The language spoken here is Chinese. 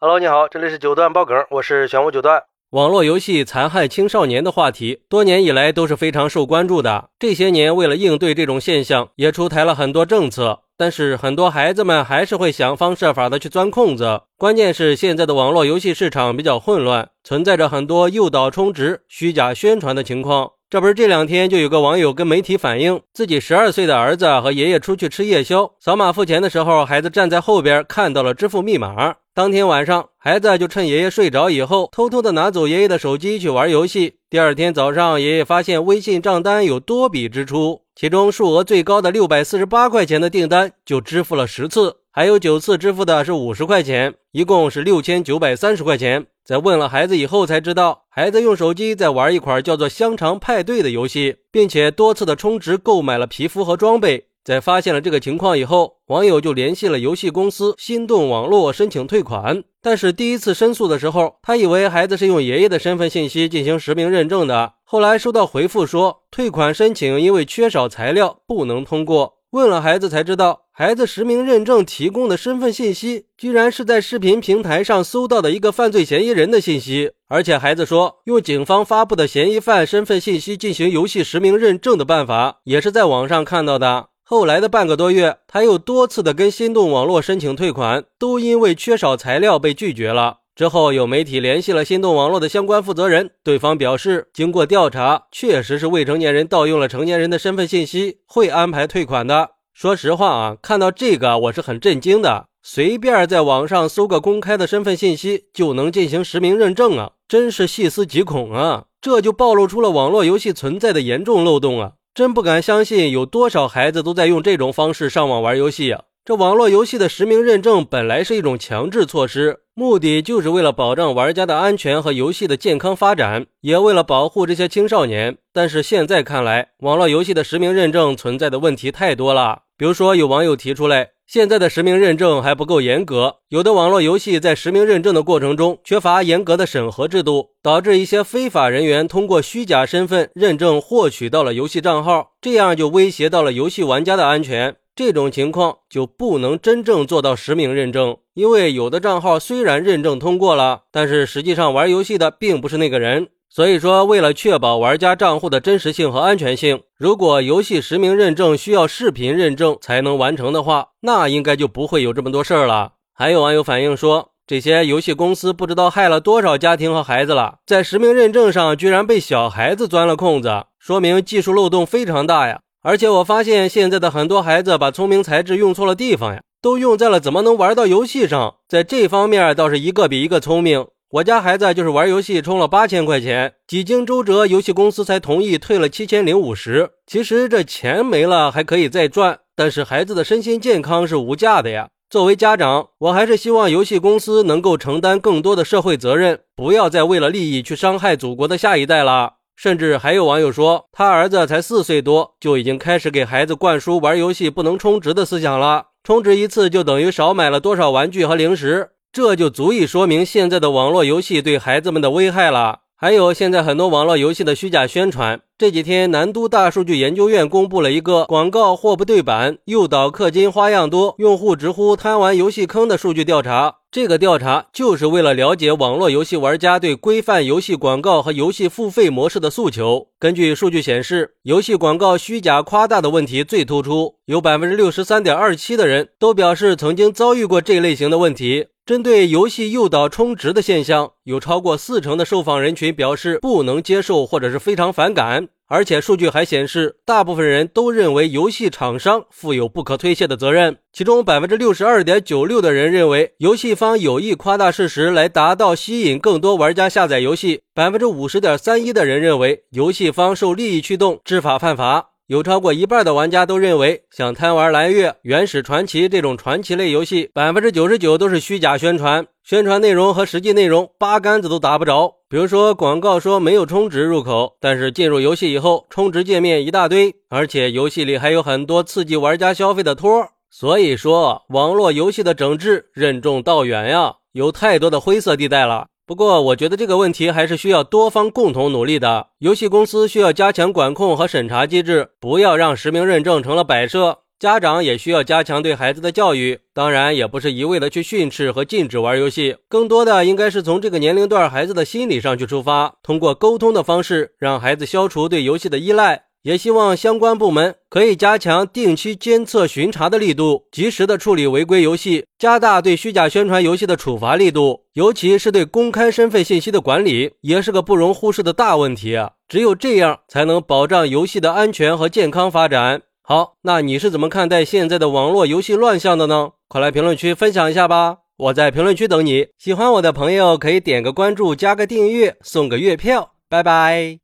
Hello，你好，这里是九段爆梗，我是玄武九段。网络游戏残害青少年的话题，多年以来都是非常受关注的。这些年，为了应对这种现象，也出台了很多政策。但是，很多孩子们还是会想方设法的去钻空子。关键是现在的网络游戏市场比较混乱，存在着很多诱导充值、虚假宣传的情况。这不是这两天就有个网友跟媒体反映，自己十二岁的儿子和爷爷出去吃夜宵，扫码付钱的时候，孩子站在后边看到了支付密码。当天晚上，孩子就趁爷爷睡着以后，偷偷的拿走爷爷的手机去玩游戏。第二天早上，爷爷发现微信账单有多笔支出，其中数额最高的六百四十八块钱的订单就支付了十次，还有九次支付的是五十块钱，一共是六千九百三十块钱。在问了孩子以后，才知道孩子用手机在玩一款叫做“香肠派对”的游戏，并且多次的充值购买了皮肤和装备。在发现了这个情况以后，网友就联系了游戏公司心动网络申请退款。但是第一次申诉的时候，他以为孩子是用爷爷的身份信息进行实名认证的，后来收到回复说退款申请因为缺少材料不能通过。问了孩子才知道。孩子实名认证提供的身份信息，居然是在视频平台上搜到的一个犯罪嫌疑人的信息，而且孩子说用警方发布的嫌疑犯身份信息进行游戏实名认证的办法，也是在网上看到的。后来的半个多月，他又多次的跟心动网络申请退款，都因为缺少材料被拒绝了。之后有媒体联系了心动网络的相关负责人，对方表示经过调查，确实是未成年人盗用了成年人的身份信息，会安排退款的。说实话啊，看到这个我是很震惊的。随便在网上搜个公开的身份信息就能进行实名认证啊，真是细思极恐啊！这就暴露出了网络游戏存在的严重漏洞啊！真不敢相信有多少孩子都在用这种方式上网玩游戏啊！这网络游戏的实名认证本来是一种强制措施，目的就是为了保障玩家的安全和游戏的健康发展，也为了保护这些青少年。但是现在看来，网络游戏的实名认证存在的问题太多了。比如说，有网友提出来，现在的实名认证还不够严格，有的网络游戏在实名认证的过程中缺乏严格的审核制度，导致一些非法人员通过虚假身份认证获取到了游戏账号，这样就威胁到了游戏玩家的安全。这种情况就不能真正做到实名认证，因为有的账号虽然认证通过了，但是实际上玩游戏的并不是那个人。所以说，为了确保玩家账户的真实性和安全性，如果游戏实名认证需要视频认证才能完成的话，那应该就不会有这么多事儿了。还有网友反映说，这些游戏公司不知道害了多少家庭和孩子了，在实名认证上居然被小孩子钻了空子，说明技术漏洞非常大呀。而且我发现现在的很多孩子把聪明才智用错了地方呀，都用在了怎么能玩到游戏上，在这方面倒是一个比一个聪明。我家孩子就是玩游戏充了八千块钱，几经周折，游戏公司才同意退了七千零五十。其实这钱没了还可以再赚，但是孩子的身心健康是无价的呀。作为家长，我还是希望游戏公司能够承担更多的社会责任，不要再为了利益去伤害祖国的下一代了。甚至还有网友说，他儿子才四岁多，就已经开始给孩子灌输玩游戏不能充值的思想了，充值一次就等于少买了多少玩具和零食。这就足以说明现在的网络游戏对孩子们的危害了。还有现在很多网络游戏的虚假宣传。这几天，南都大数据研究院公布了一个广告货不对版、诱导氪金花样多、用户直呼贪玩游戏坑的数据调查。这个调查就是为了了解网络游戏玩家对规范游戏广告和游戏付费模式的诉求。根据数据显示，游戏广告虚假夸大的问题最突出，有百分之六十三点二七的人都表示曾经遭遇过这类型的问题。针对游戏诱导充值的现象，有超过四成的受访人群表示不能接受或者是非常反感。而且数据还显示，大部分人都认为游戏厂商负有不可推卸的责任。其中，百分之六十二点九六的人认为游戏方有意夸大事实来达到吸引更多玩家下载游戏；百分之五十点三一的人认为游戏方受利益驱动，知法犯法。有超过一半的玩家都认为，像贪玩蓝月、原始传奇这种传奇类游戏，百分之九十九都是虚假宣传，宣传内容和实际内容八竿子都打不着。比如说，广告说没有充值入口，但是进入游戏以后，充值界面一大堆，而且游戏里还有很多刺激玩家消费的托。所以说，网络游戏的整治任重道远呀，有太多的灰色地带了。不过，我觉得这个问题还是需要多方共同努力的。游戏公司需要加强管控和审查机制，不要让实名认证成了摆设。家长也需要加强对孩子的教育，当然也不是一味的去训斥和禁止玩游戏，更多的应该是从这个年龄段孩子的心理上去出发，通过沟通的方式让孩子消除对游戏的依赖。也希望相关部门可以加强定期监测巡查的力度，及时的处理违规游戏，加大对虚假宣传游戏的处罚力度，尤其是对公开身份信息的管理，也是个不容忽视的大问题啊！只有这样，才能保障游戏的安全和健康发展。好，那你是怎么看待现在的网络游戏乱象的呢？快来评论区分享一下吧！我在评论区等你。喜欢我的朋友可以点个关注，加个订阅，送个月票。拜拜。